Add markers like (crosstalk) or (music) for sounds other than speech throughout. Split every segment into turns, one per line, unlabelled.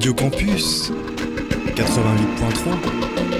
Radio Campus 88.3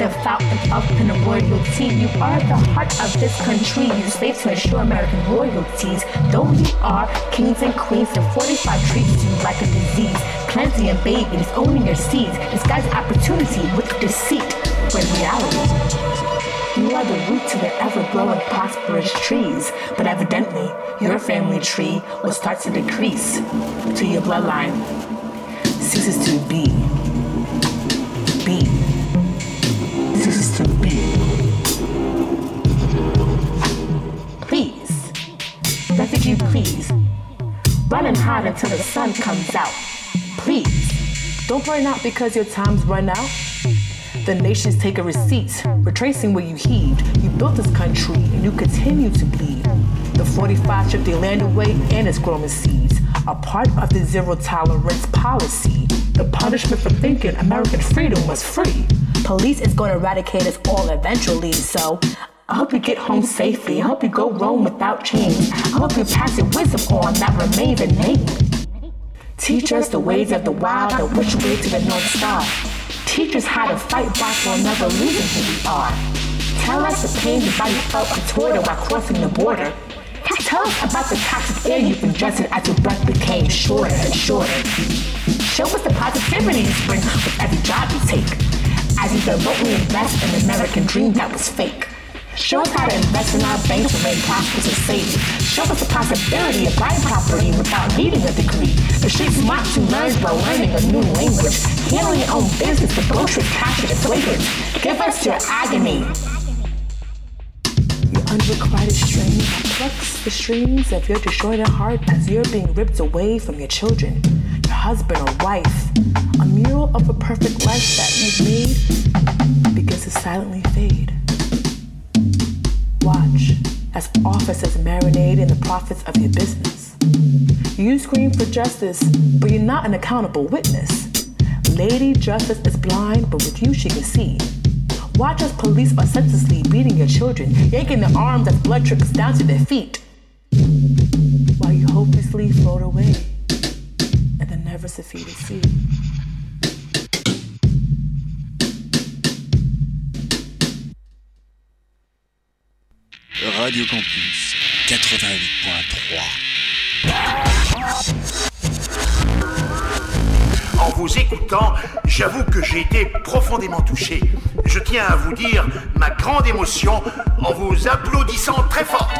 The
fountain of the royalty. You are the heart of this country. You slave to ensure American royalties. Though you are kings and queens, and 45 treats you like a disease. Cleansing and babies, owning your seeds. Disguise opportunity with deceit. When reality you are the root to the ever-growing prosperous trees, but evidently your family tree will start to decrease till your bloodline ceases to. Be. Until the sun comes out. Please,
don't burn out because your time's run out. The nations take a receipt, retracing where you heaved. You built this country and you continue to bleed. The 45 stripped their land away and its growing seeds are part of the zero tolerance policy. The punishment for thinking American freedom was free. Police is going to eradicate us all eventually, so I hope you get home safely. I hope you go roam without chains. I hope you pass your wisdom on that remains innate. Teach us the ways of the wild, the which way to the North Star. Teach us how to fight back while never losing who we are. Tell us the pain your body felt contorted while crossing the border. Tell us about the toxic air you've ingested as your breath became shorter and shorter. Show us the positivity you bring with every job you take. As you remotely invest in the American dream that was fake. Show us how to invest in our banks and make prosperous and safe. Show us the possibility of buying property without needing a degree. The street smart to learn while learning a new language. Handling your own business, the grocery capture the flavors. Give us your agony. Your unrequited strain plucks the strings of your disjointed heart as you're being ripped away from your children, your husband or wife. A mural of a perfect life that you've made begins to silently fade. Watch as officers marinate in the profits of your business. You scream for justice, but you're not an accountable witness. Lady Justice is blind, but with you she can see. Watch as police are senselessly beating your children, yanking their arms as blood trickles down to their feet. While you hopelessly float away in the never defeated sea.
Radio Campus 88.3.
En vous écoutant, j'avoue que j'ai été profondément touché. Je tiens à vous dire ma grande émotion en vous applaudissant très fort.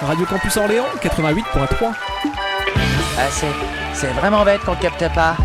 Radio Campus Orléans 88.3.
Ah, c'est vraiment bête qu'on capte pas.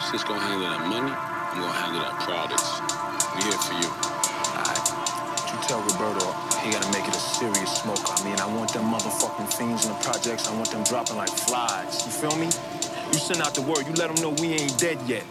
Sis gonna handle that money. I'm gonna handle that products. We here for you.
Alright. You tell Roberto he gotta make it a serious smoke. I mean, I want them motherfucking things in the projects. I want them dropping like flies. You feel me? You send out the word. You let them know we ain't dead yet.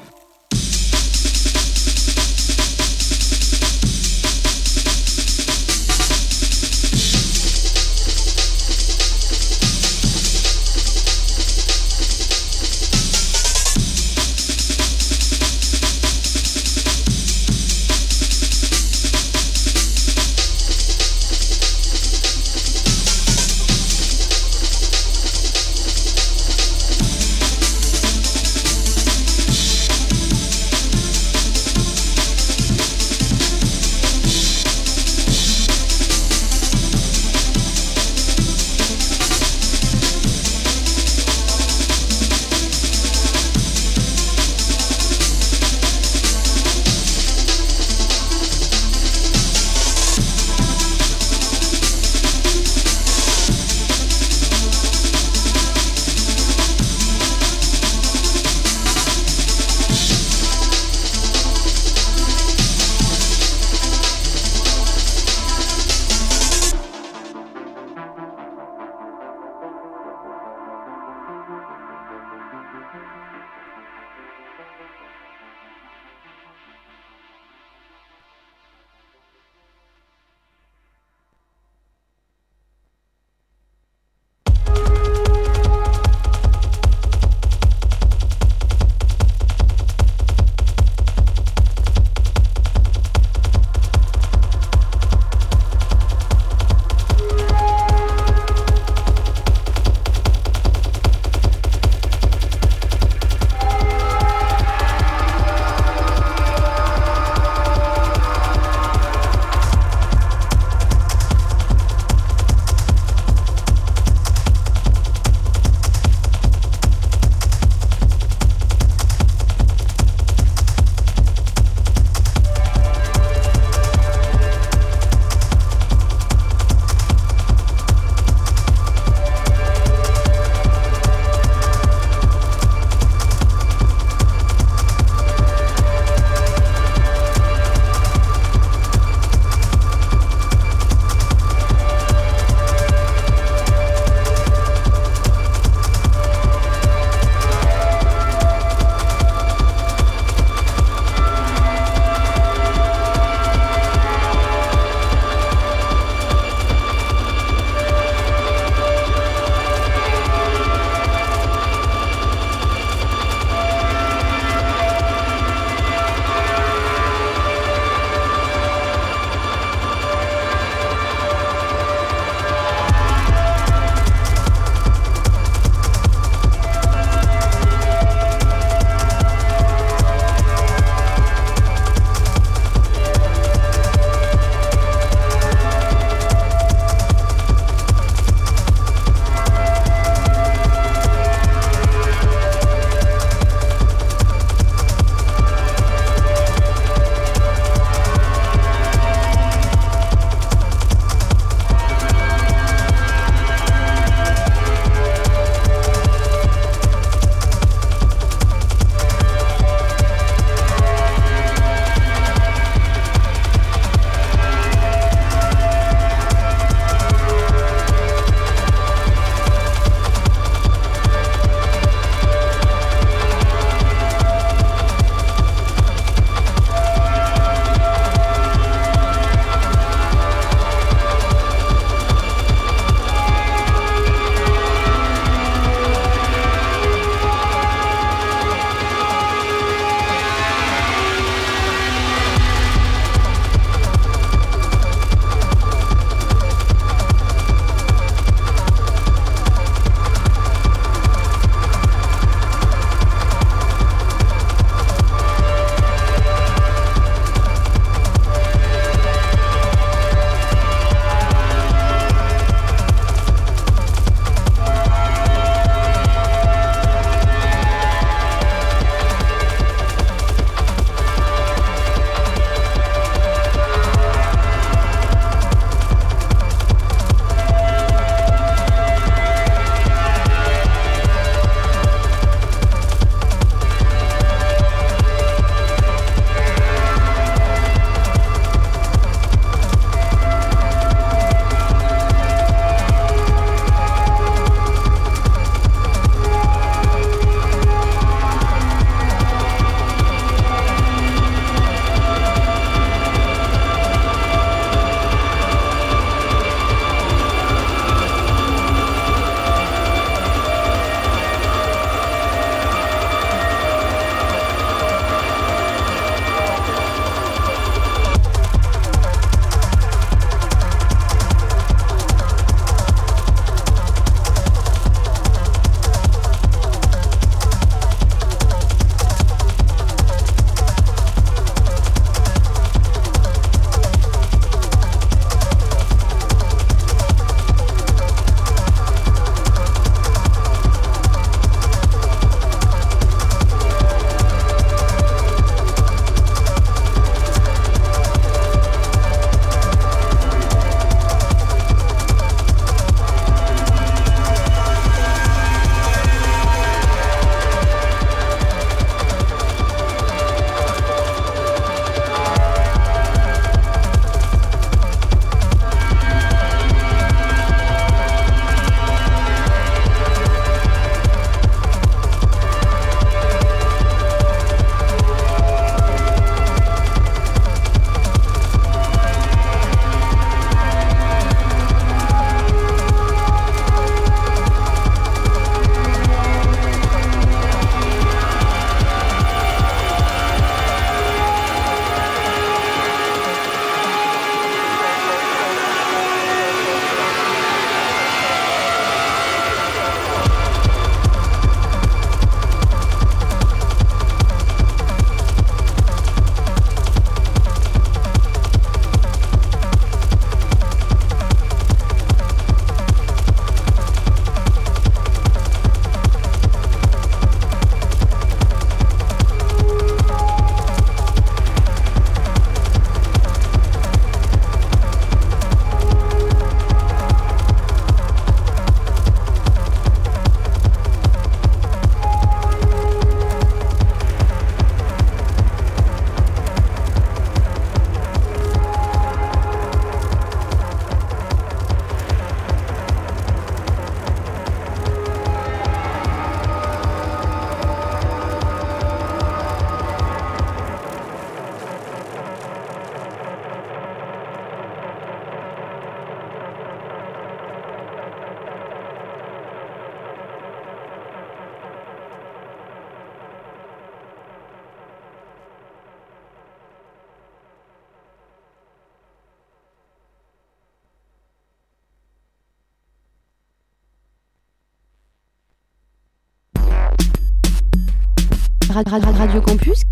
Radio Campus.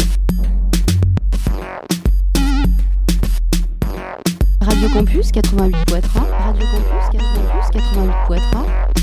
Radio Campus 88.3. Radio Campus 88.3.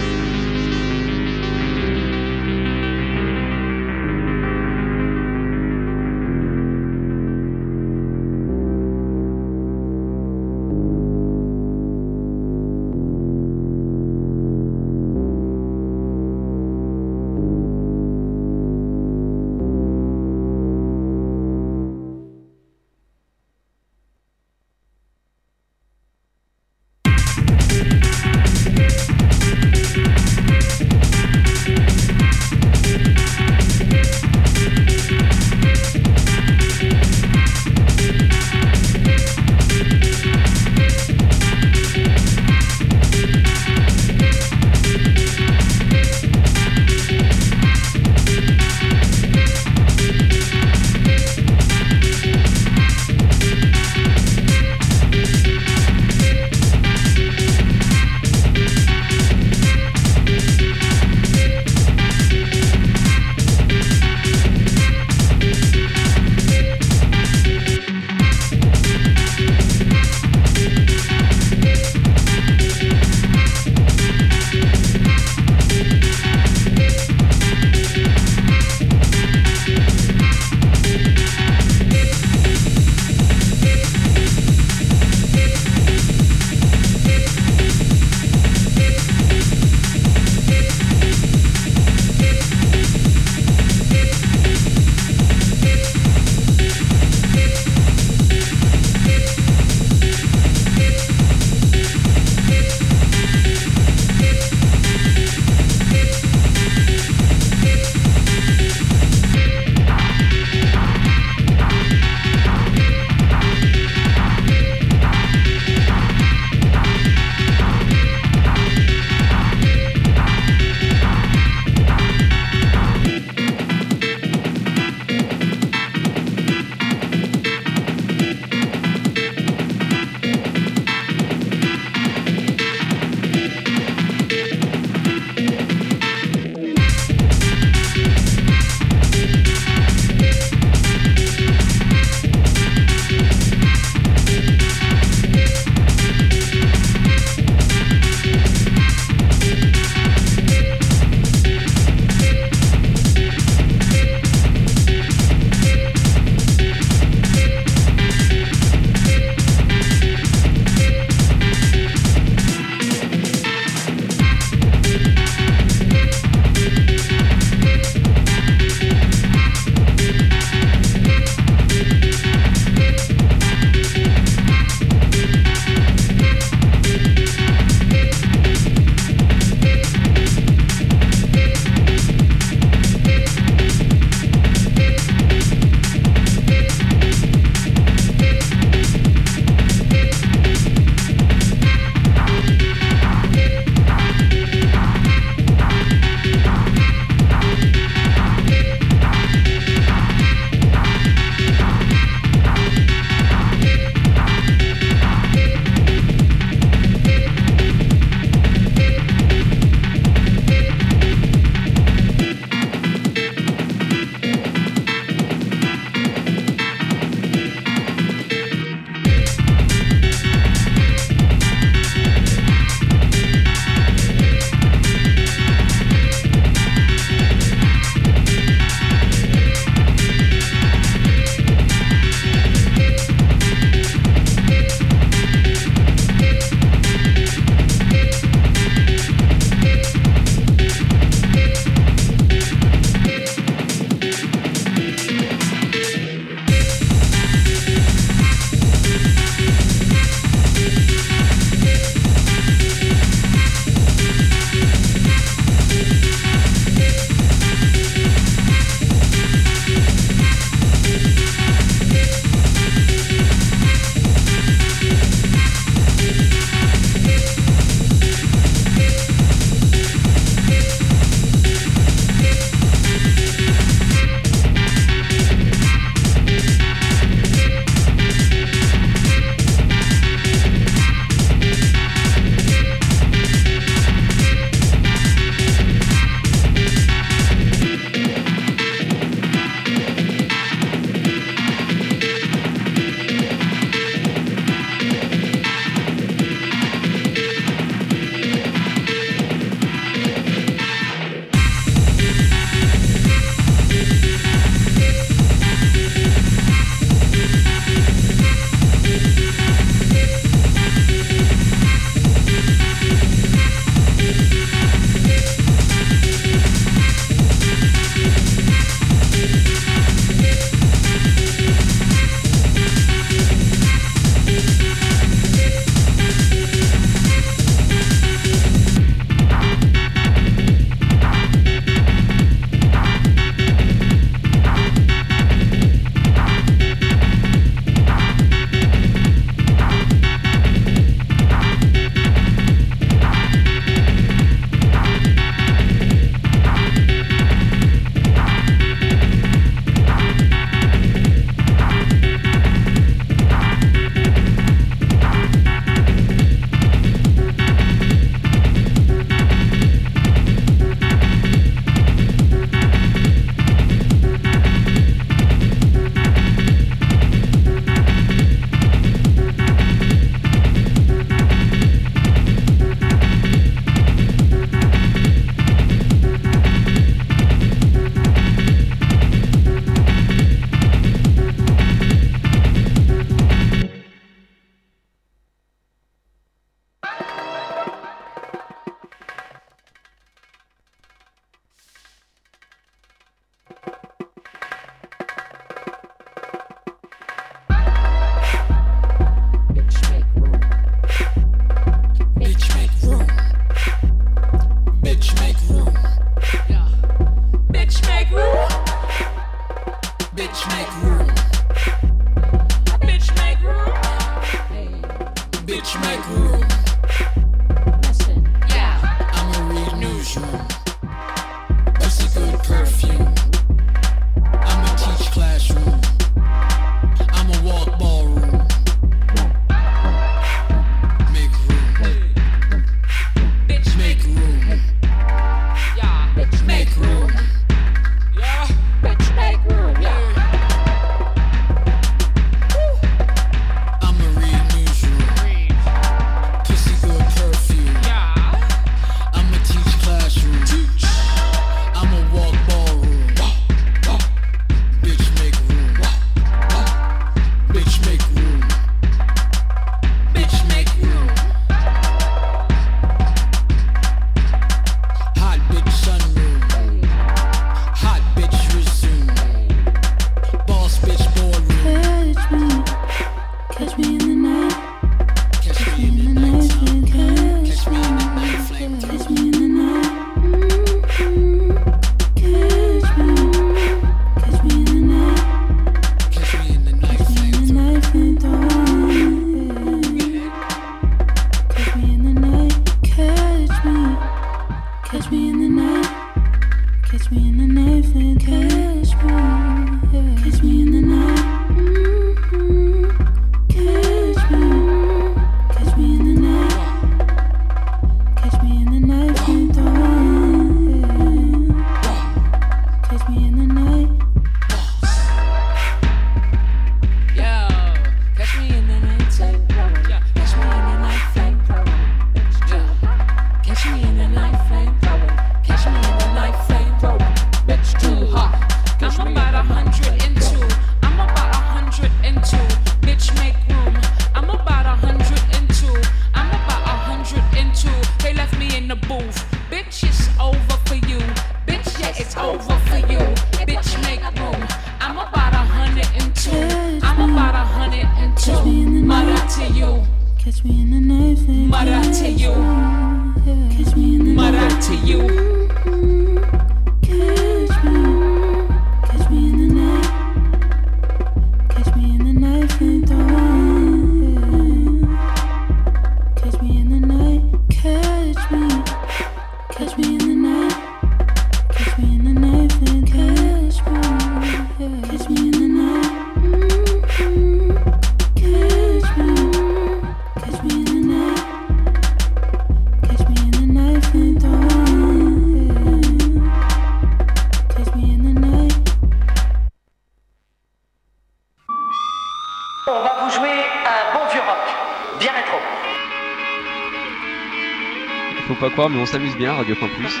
on
s'amuse bien, Radio Campus.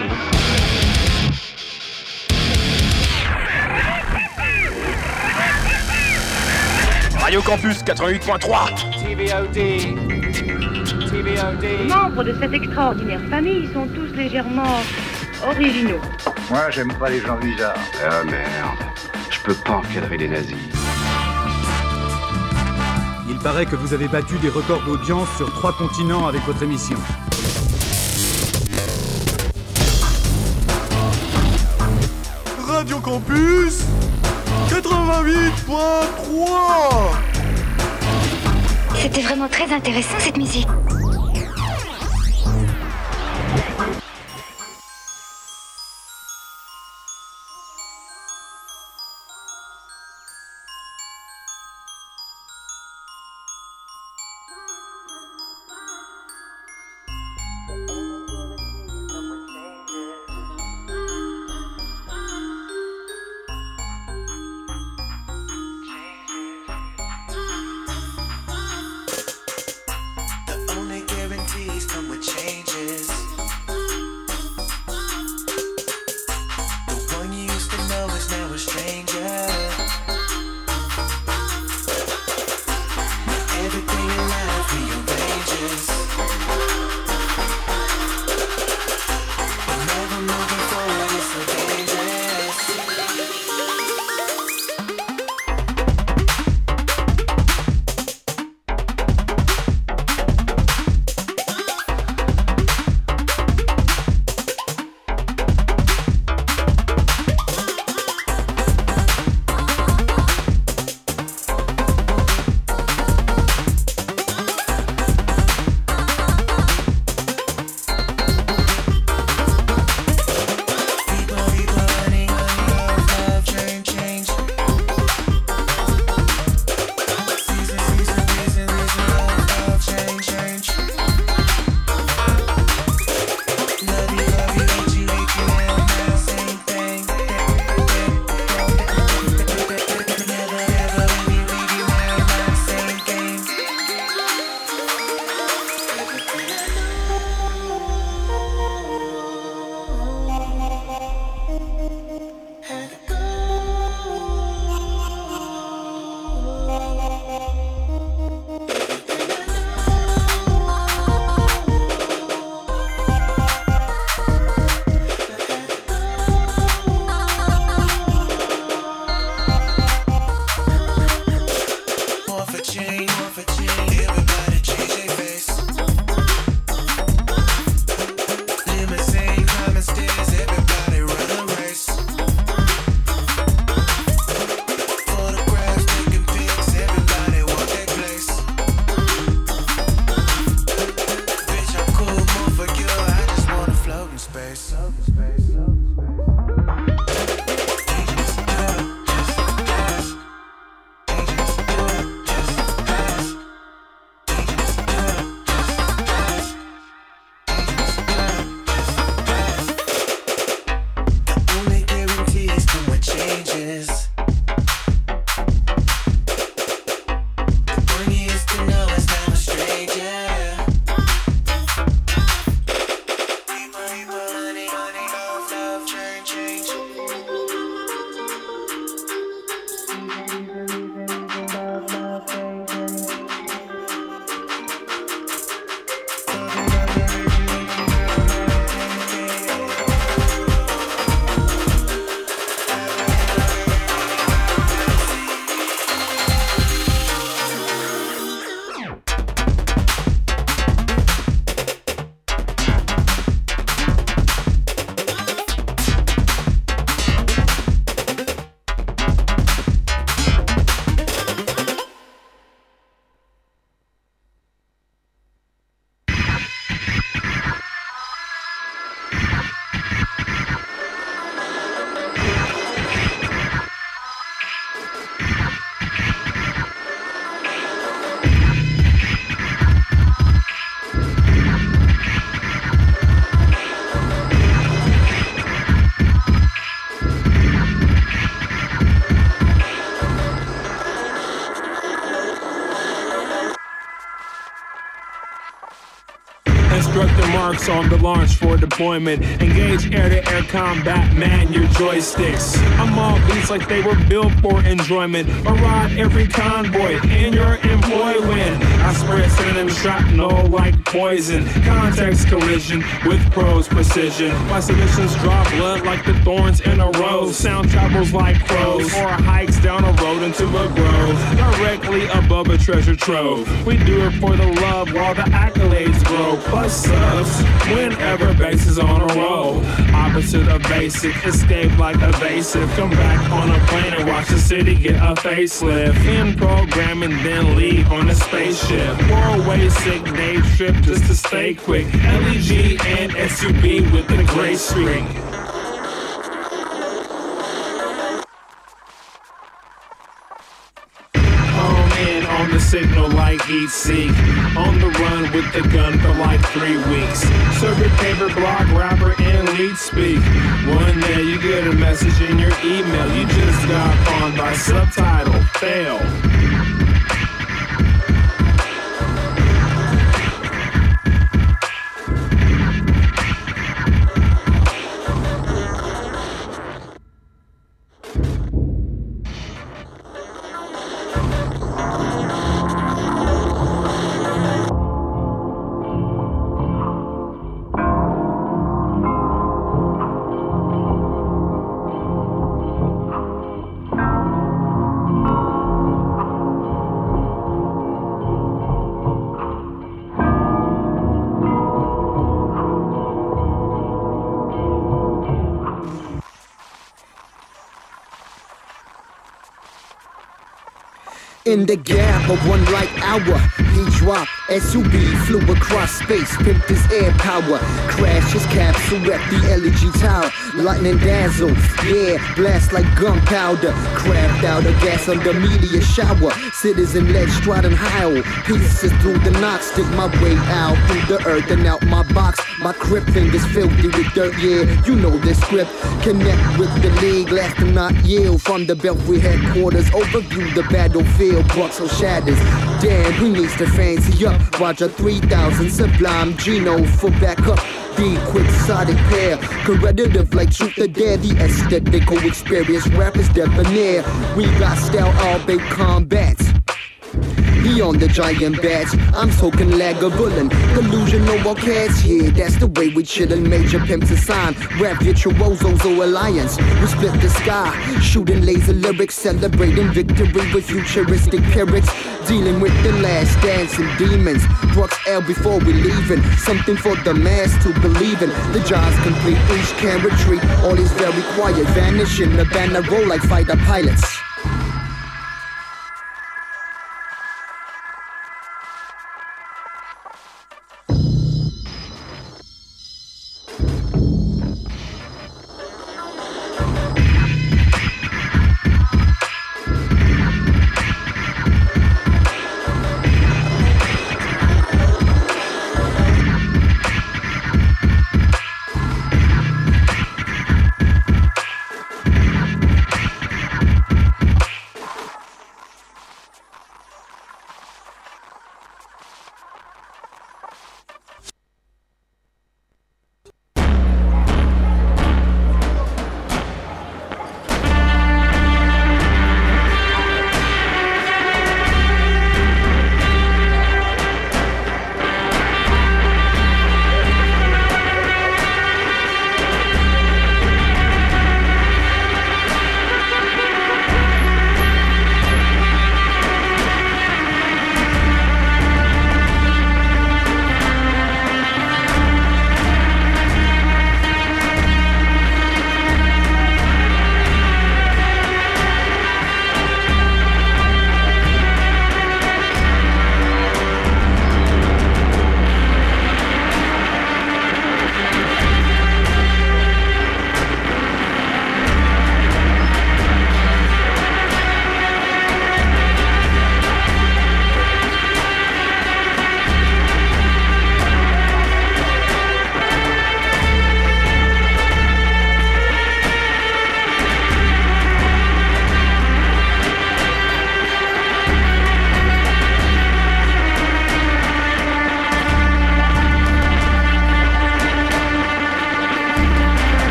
Radio Campus 88.3
Membres de cette extraordinaire famille sont tous légèrement originaux.
Moi, j'aime pas les gens bizarres.
Ah merde, je peux pas encadrer les nazis.
Il paraît que vous avez battu des records d'audience sur trois continents avec votre émission.
Radio Campus 88.3
C'était vraiment très intéressant cette musique.
On the launch for deployment. Engage air-to-air combat, man your joysticks. I'm all beats like they were built for enjoyment. Arrive every convoy in your employ when I spread synonym shrapnel like poison. Context collision with pros precision. My submissions draw blood like the thorns in a rose. Sound travels like crows or hikes down a road into a grove. Directly above a treasure trove. We do it for the love while the accolades grow. Plus subs whenever bass is on a roll. Opposite of basic, escape like evasive. Come back on a plane and watch the city get a facelift. In program and then leave on a spaceship. Four-way sick day trip just to stay quick. LEG and SUV with the gray streak. Signal like eat seek. On the run with the gun for like three weeks. Circuit paper, block, rapper, and lead speak. One day you get a message in your email. You just got pawned by subtitle. Fail.
In the gap of one light hour, he dropped SUV, flew across space, pimped his air power, crashed his capsule at the LEG tower, lightning dazzle, yeah, blast like gunpowder, craft out of gas under meteor shower, citizen led striding howl, pieces through the knot, stick my way out through the earth and out my box, my crib fingers filthy with dirt, yeah, you know the script, connect with the league, last to not yield from the Belfry headquarters, overview the battlefield, bucks or shatters, damn, who needs to fancy up, Roger 3000, Sublime, Gino for backup, the quixotic pair, competitive like truth or dare, the aesthetical experience, rappers debonair, we got style, all big combats. He on the giant bats, I'm talking Lagavulin, delusional all cats, yeah, that's the way we chillin', major pimps assign, rap virtuosos or alliance, we split the sky, shooting laser lyrics, celebrating victory with futuristic parrots, dealing with the last dance and demons, Brooks L before we leaving, something for the mass to believe in, the job's complete, each can retreat, all is very quiet, vanishing, the banner roll like fighter pilots.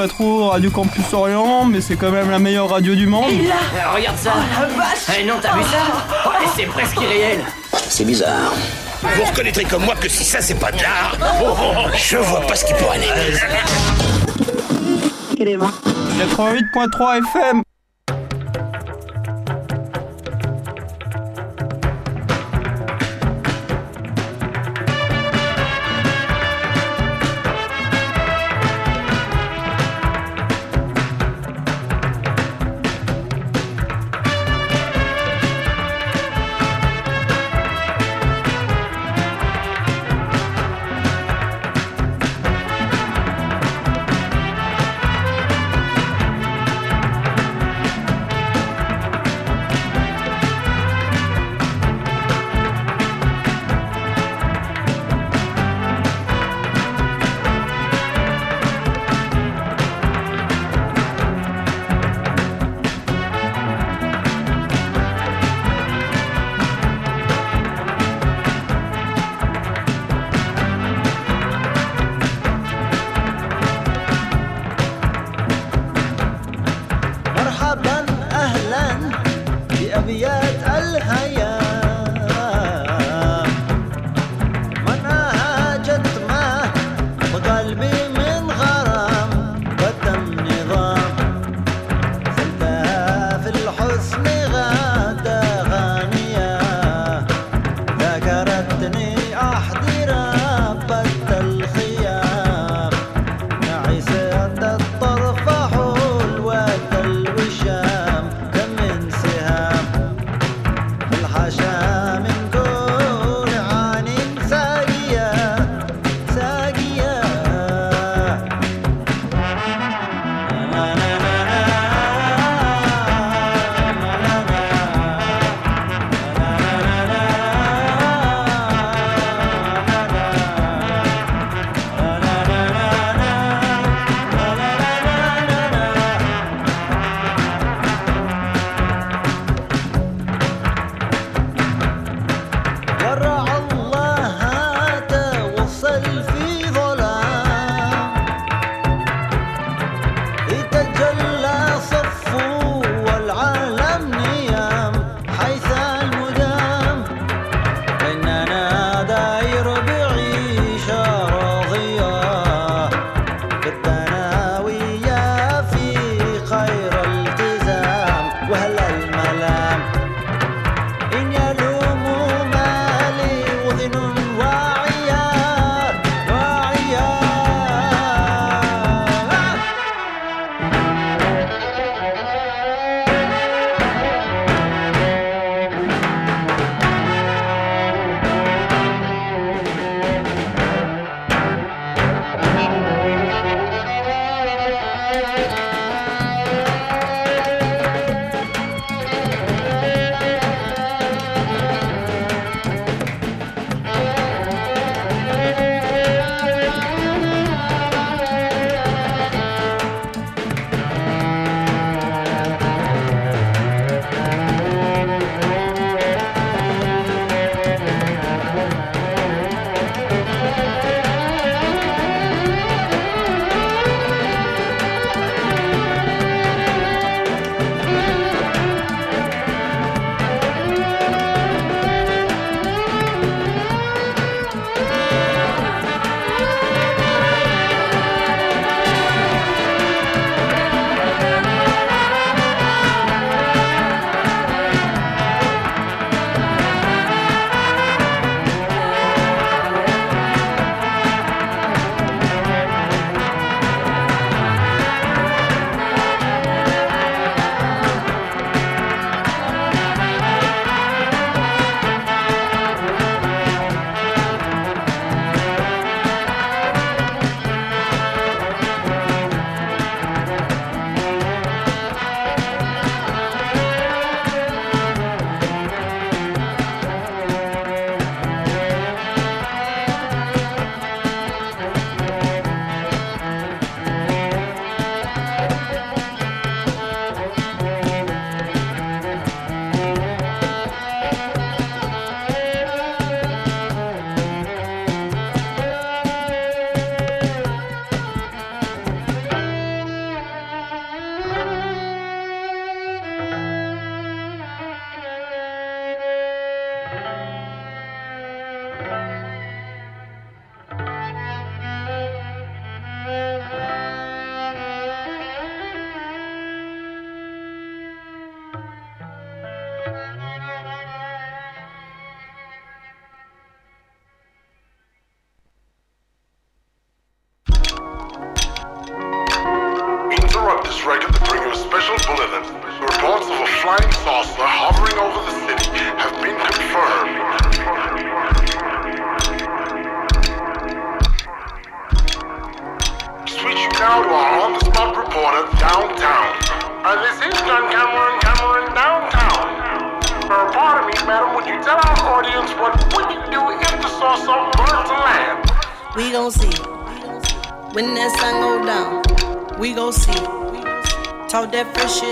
Pas trop Radio Campus Orient, mais c'est quand même la meilleure radio du monde.
Et là Euh, Regarde ça. Eh non, t'as vu ça Ouais, C'est presque irréel.
C'est bizarre. Vous reconnaîtrez comme moi que si ça c'est pas de l'art, oh, oh, oh, je vois pas ce qui pourrait aller.
88.3 FM
Talk that fresh.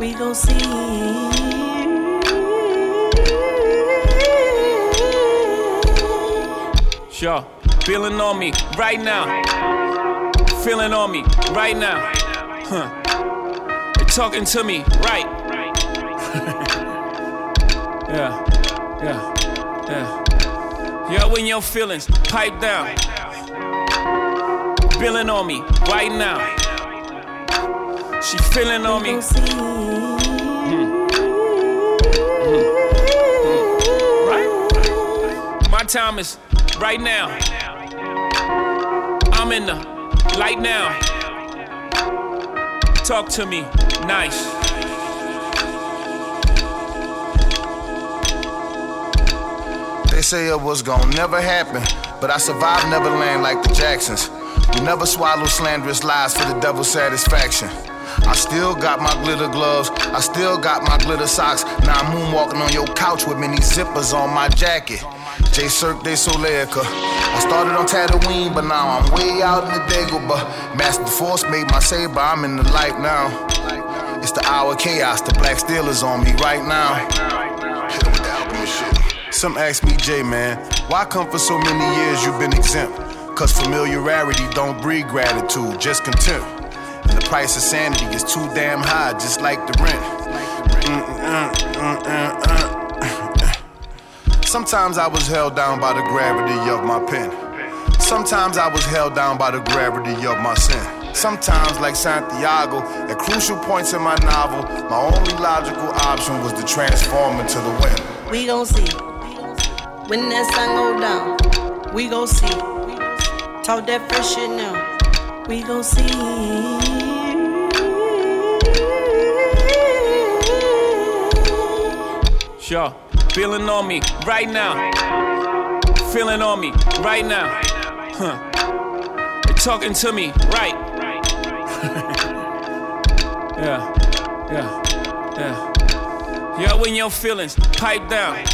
We gon' see.
Sure. Feeling on me right now. Feeling on me right now. Huh. Talking to me right. (laughs) yeah. Yeah. Yeah. Yo, in your feelings, pipe down. Feeling on me right now. She feeling on me. Right? My time is right now. I'm in the light now. Talk to me nice.
They say it was gonna never happen, but I survived Neverland like the Jacksons. We never swallow slanderous lies for the devil's satisfaction. I still got my glitter gloves, I still got my glitter socks. Now I'm moonwalking on your couch with many zippers on my jacket. J Cirque de Soleica. I started on Tatooine, but now I'm way out in the Dagobah. Master Force made my saber, I'm in the light now. It's the hour chaos, the black steel is on me right now. Some ask me, J man, why come for so many years you've been exempt? Cause familiarity don't breed gratitude, just contempt. The price of sanity is too damn high, just like the rent. Sometimes I was held down by the gravity of my pen. Sometimes I was held down by the gravity of my sin. Sometimes, like Santiago, at crucial points in my novel, my only logical option was to transform into the wind.
We gon' see. When that sun go down, we gon' see. Talk that fresh shit now. We gon' see.
Sure. Feeling on me right now. Feeling on me right now. Huh. They talking to me right. (laughs) yeah. Yeah. Yeah. Yo, in your feelings, pipe down.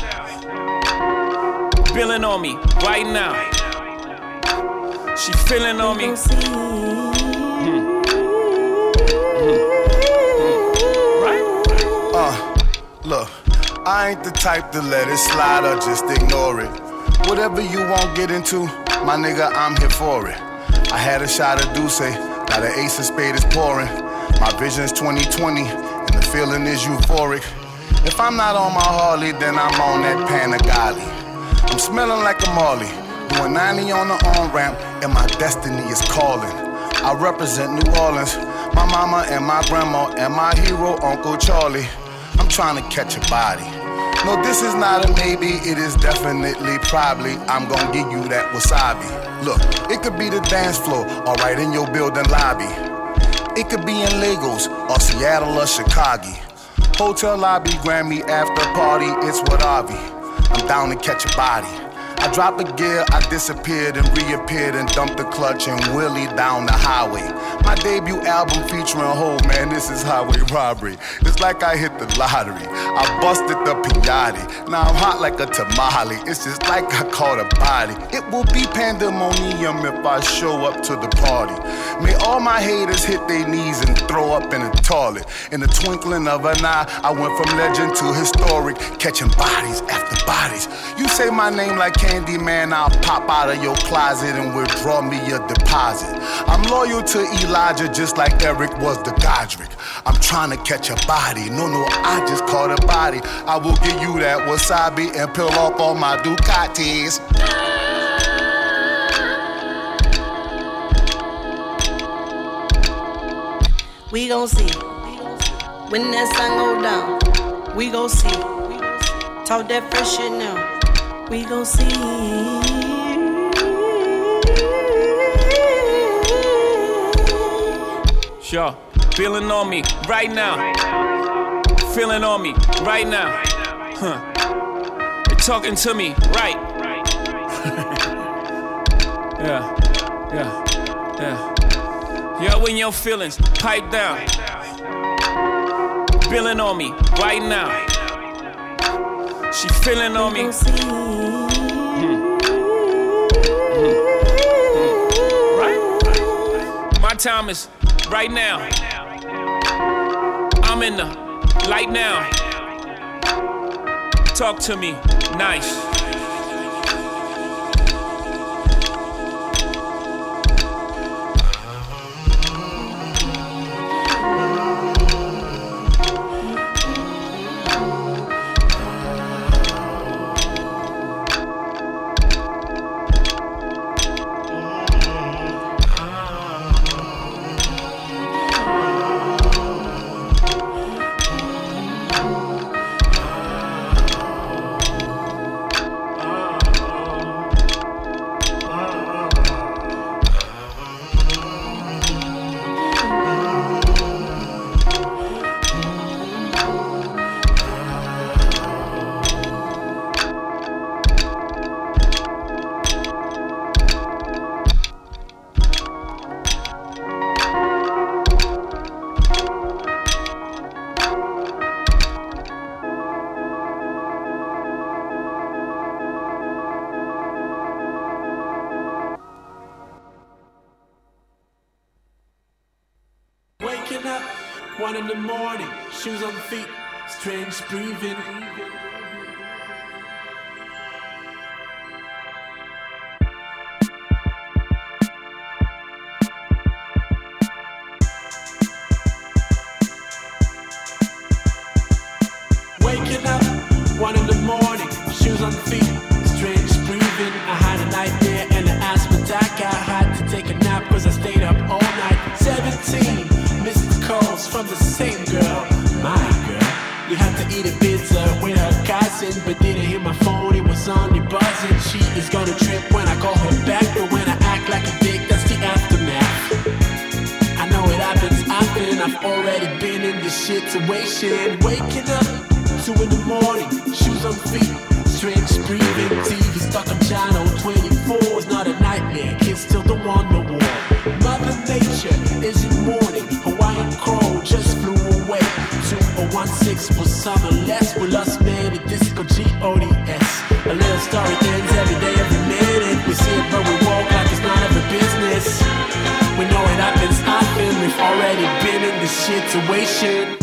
Feeling on me right now. She feeling on me. Hmm.
Uh, look, I ain't the type to let it slide or just ignore it. Whatever you won't get into, my nigga, I'm here for it. I had a shot of D'ussé, now the ace of spade is pouring. My vision's 2020, and the feeling is euphoric. If I'm not on my Harley, then I'm on that Panigale. I'm smelling like a Marley, doing 90 on the on ramp, and my destiny is calling. I represent New Orleans, my mama and my grandma, and my hero, Uncle Charlie. I'm trying to catch a body. No, this is not a maybe, it is definitely probably. I'm gonna give you that wasabi. Look, it could be the dance floor, or right in your building lobby. It could be in Lagos, or Seattle, or Chicago. Hotel lobby, Grammy after party, it's what I be. I'm down to catch a body. I dropped a gear, I disappeared and reappeared and dumped the clutch and wheelie down the highway. My debut album featuring Hov, man, this is highway robbery. It's like I hit the lottery. I busted the pinata. Now I'm hot like a tamale. It's just like I caught a body. It will be pandemonium if I show up to the party. May all my haters hit their knees and throw up in a toilet. In the twinkling of an eye, I went from legend to historic, catching bodies after bodies. You say my name like Man, I'll pop out of your closet and withdraw me your deposit. I'm loyal to Elijah just like Eric was to Godric. I'm trying to catch a body. No, no, I just caught a body. I will give you that wasabi and peel off all my Ducatis.
We gon' see. When that sun go down, we gon' see. Talk that fresh shit now we gon' see.
Sure, feeling on me right now. Feeling on me right now. Huh. They're talking to me right. (laughs) yeah, yeah, yeah. Yo, when your feelings, pipe down. Feeling on me right now she feeling on me. Right? My time is right now. I'm in the light now. Talk to me, nice.
situation. Waking up, two in the morning, shoes on feet, strange breathing, TV stuck on channel 24 is not a nightmare. Kids still don't want no war. Mother Nature is in mourning. Hawaiian crow just flew away. 2016 was summer less. with us man the disco G O D S. A little story ends every already been in this situation.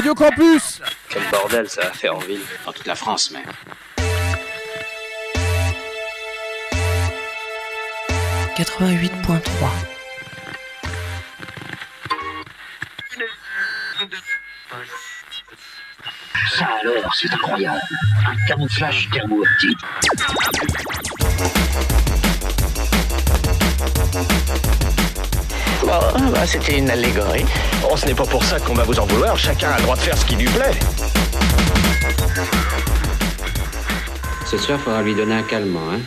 Radio Campus
Quel bordel ça va faire en ville. Dans toute la France même.
« 88.3
Ça alors, c'est incroyable. Un camouflage thermo-optique.
Bon, bah, c'était une allégorie. Oh, ce n'est pas pour ça qu'on va vous en vouloir. Chacun a le droit de faire ce qui lui plaît.
Ce soir, faudra lui donner un calmant, hein.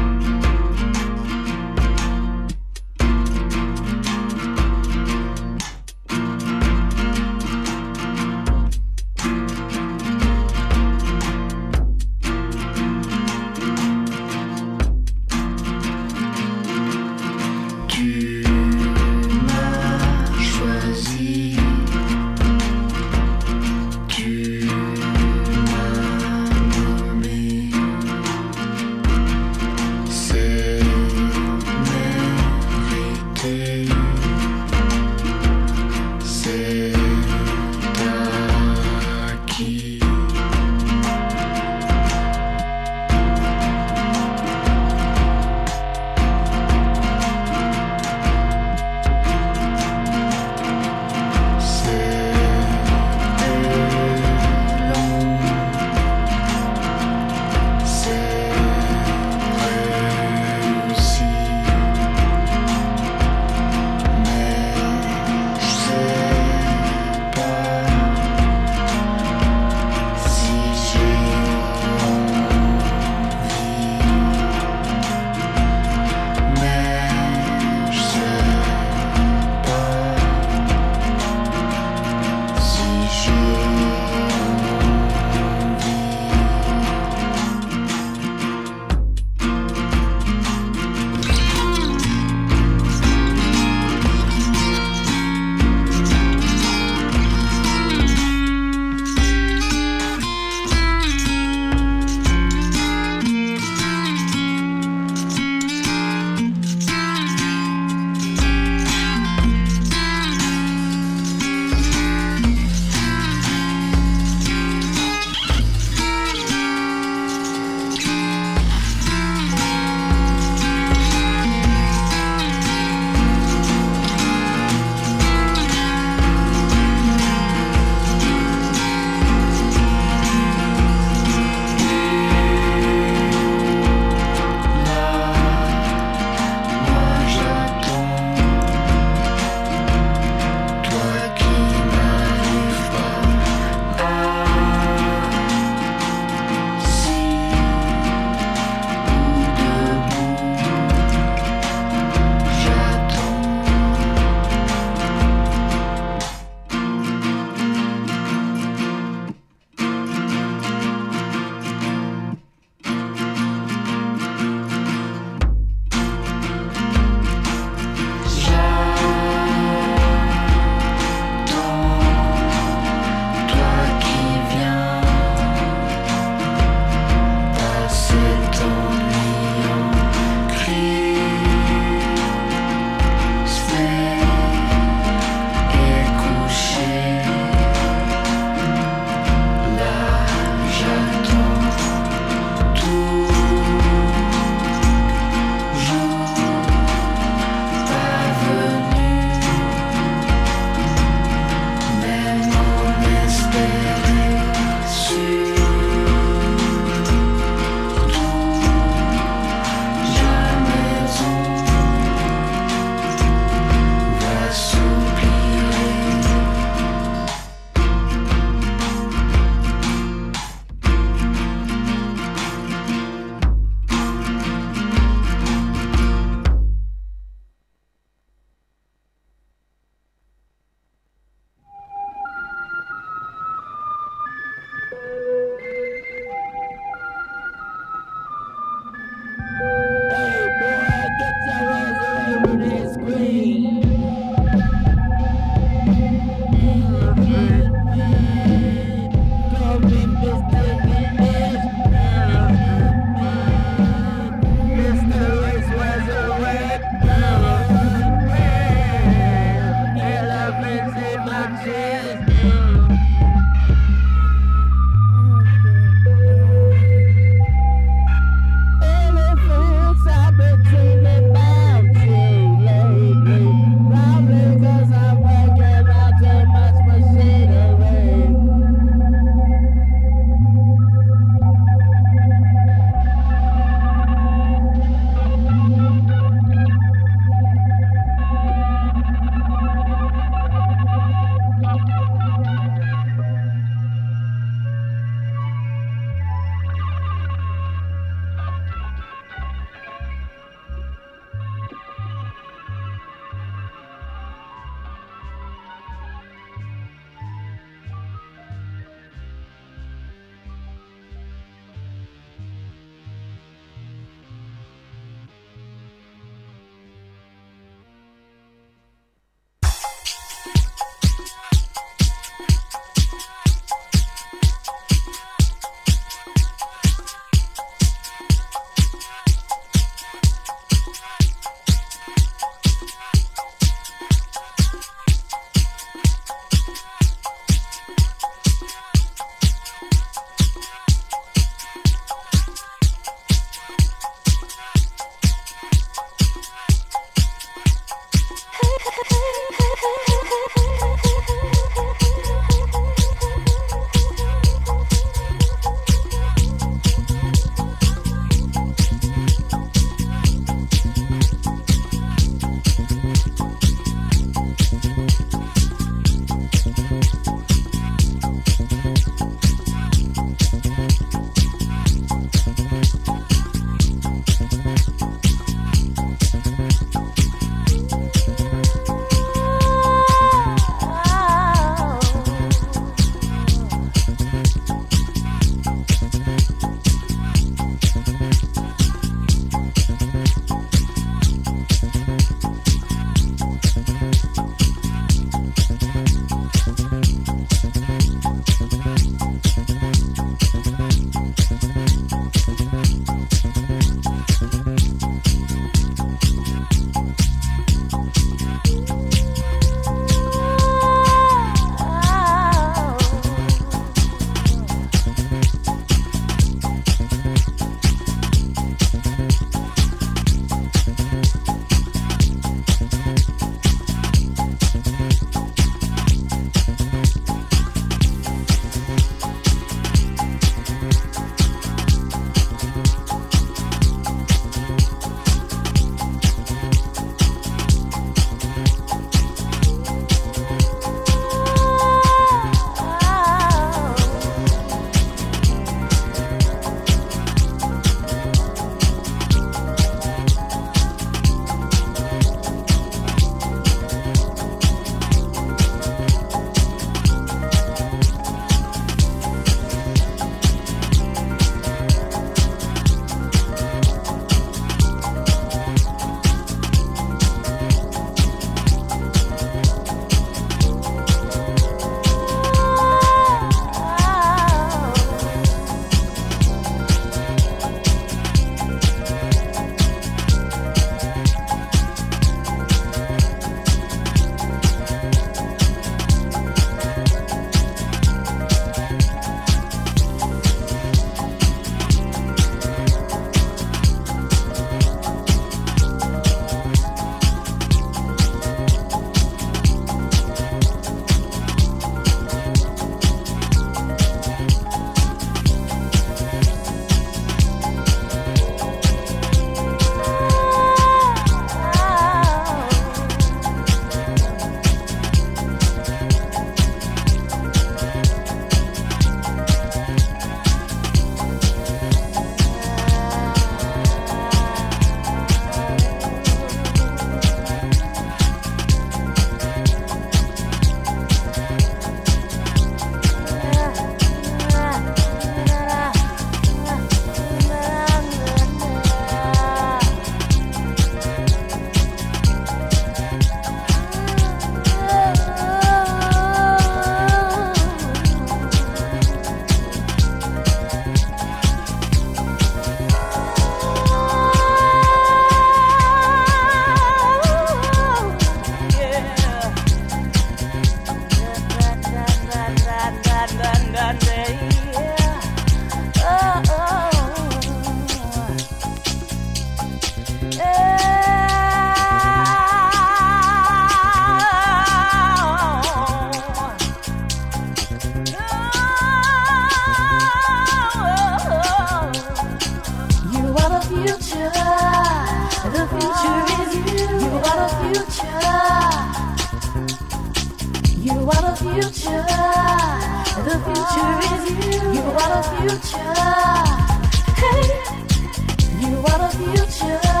You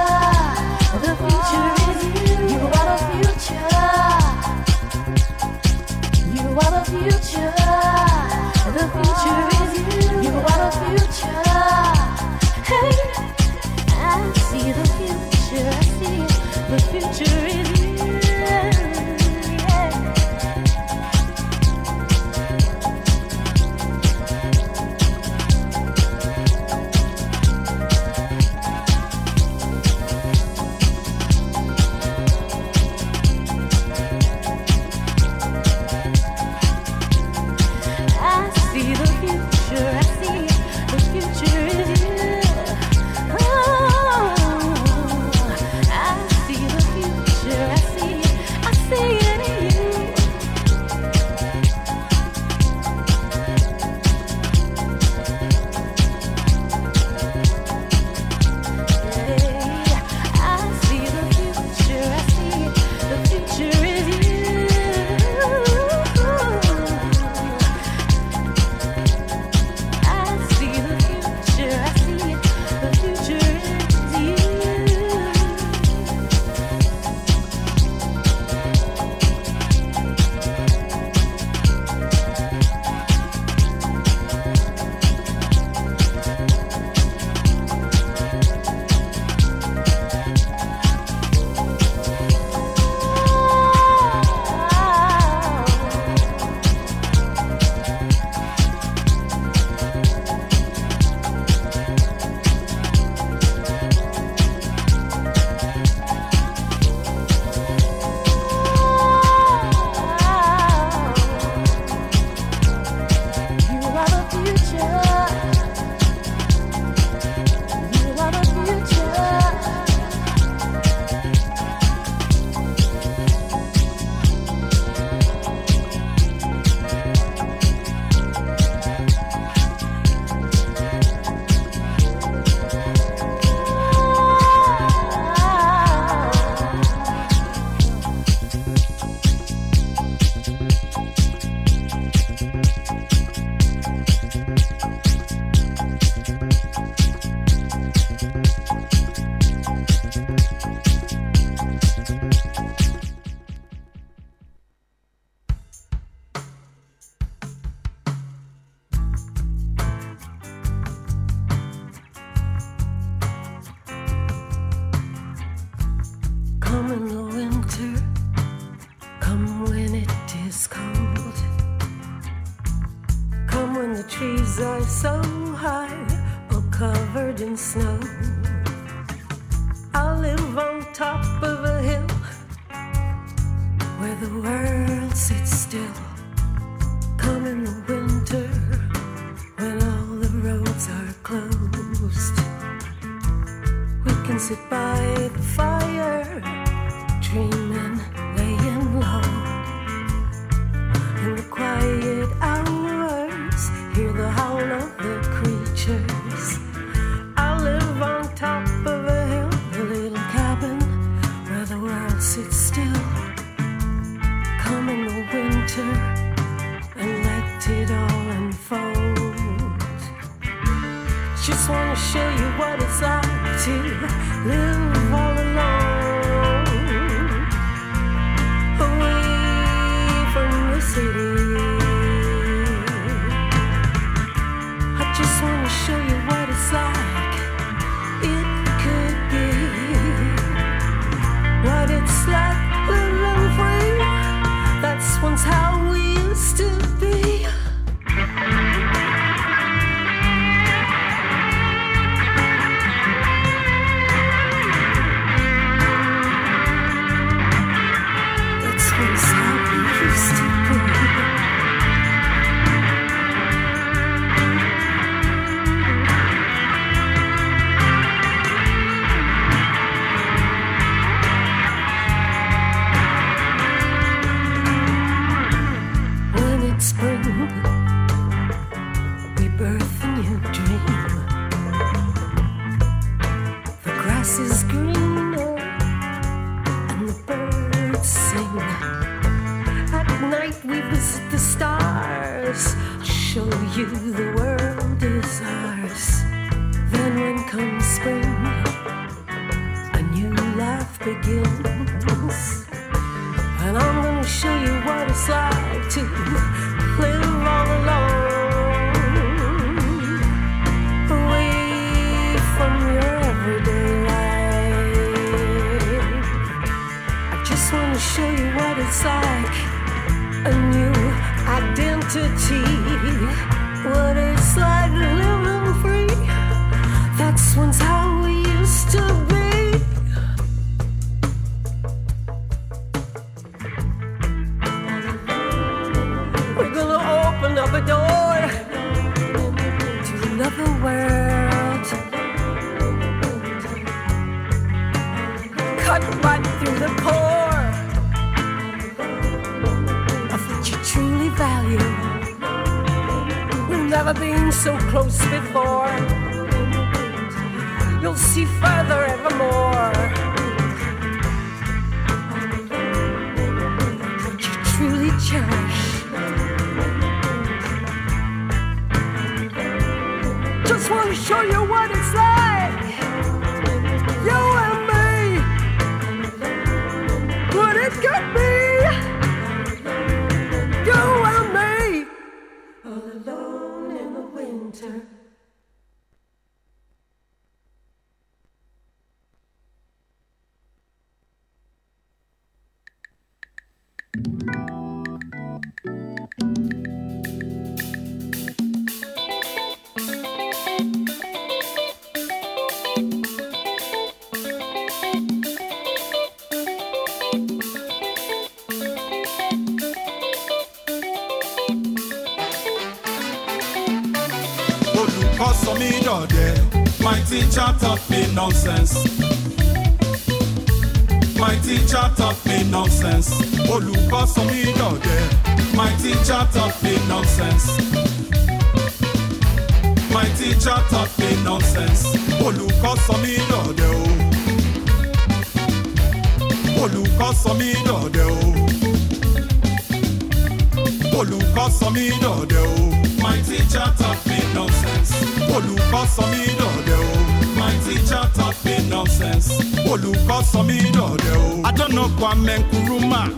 nonsense. olùkọ́ sọ mí dọ̀dẹ̀ o. I Kwame Nkrumah.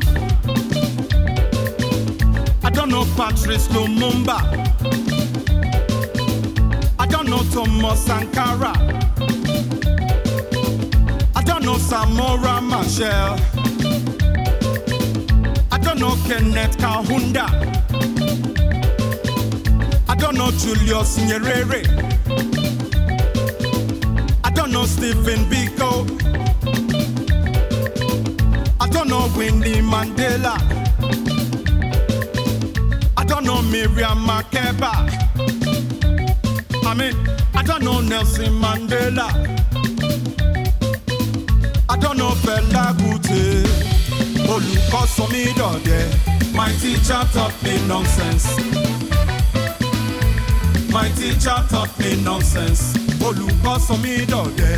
I Patrice Lumumba. I Thomas Sankara. I Samora Machel. I Kenneth Kahunda. I Julius Nyerere. Stephen Biko. I don't know Winnie Mandela. I don't know Miriam Makeba. I mean, I don't know Nelson Mandela. I don't know Fela Kuti. Olùkọ́ sọ mí dọ̀dẹ̀. My teacher taught me nonsense. My teacher taught me nonsense. Olùkọ́ sọ mí dọ̀dẹ̀.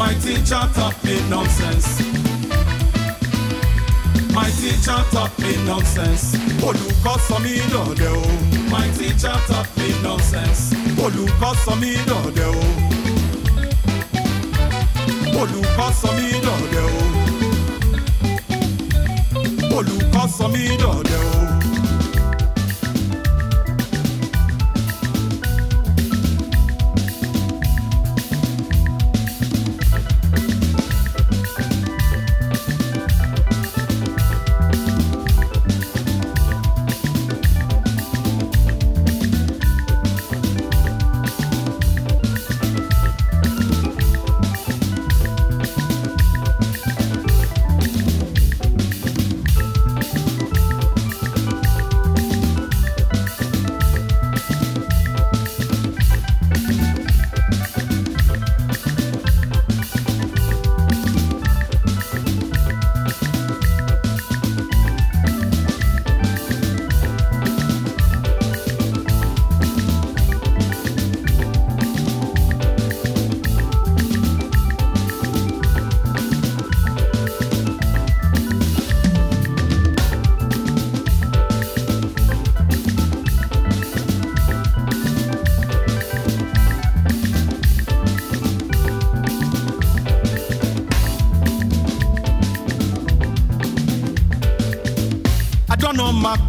My teacher taught me nonsense. My teacher taught me nonsense. Olùkọ́ sọ mí dọ̀dẹ̀ o. My teacher taught me nonsense. Olùkọ́ sọ mí dọ̀dẹ̀ o. Olùkọ́ sọ mí dọ̀dẹ̀ o. Olùkọ́ sọ mí dọ̀dẹ̀ o.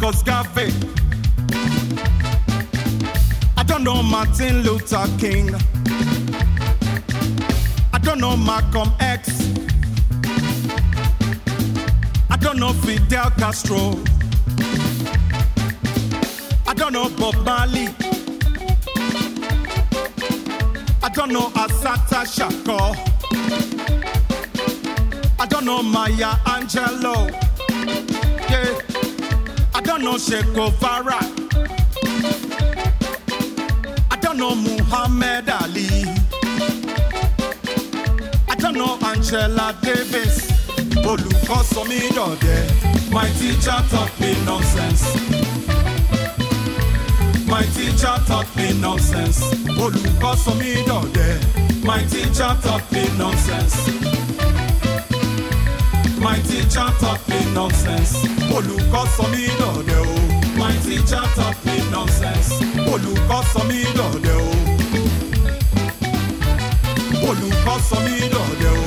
Marcus Garvey. I don't know Martin Luther King. I don't know Malcolm X. I don't know Fidel Castro. I don't know Bob Marley. I don't know Assata Shakur. I don't know Maya Angelou. Don't know Che Guevara. I don't know Muhammad Ali. I don't know Angela Davis. Olùkọ́ sọ mí dọ̀dẹ̀. My teacher taught me nonsense. My teacher taught me nonsense. Olùkọ́ sọ mí dọ̀dẹ̀. My teacher taught me nonsense. My teacher taught nonsense. Olùkọ́ sọ mí dọ̀dẹ̀ o. My teacher taught me nonsense. Olùkọ́ sọ mí dọ̀dẹ̀ o. Olùkọ́ sọ mí dọ̀dẹ̀ o.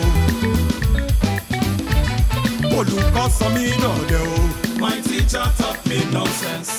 Olùkọ́ sọ mí dọ̀dẹ̀ o. My teacher taught me nonsense.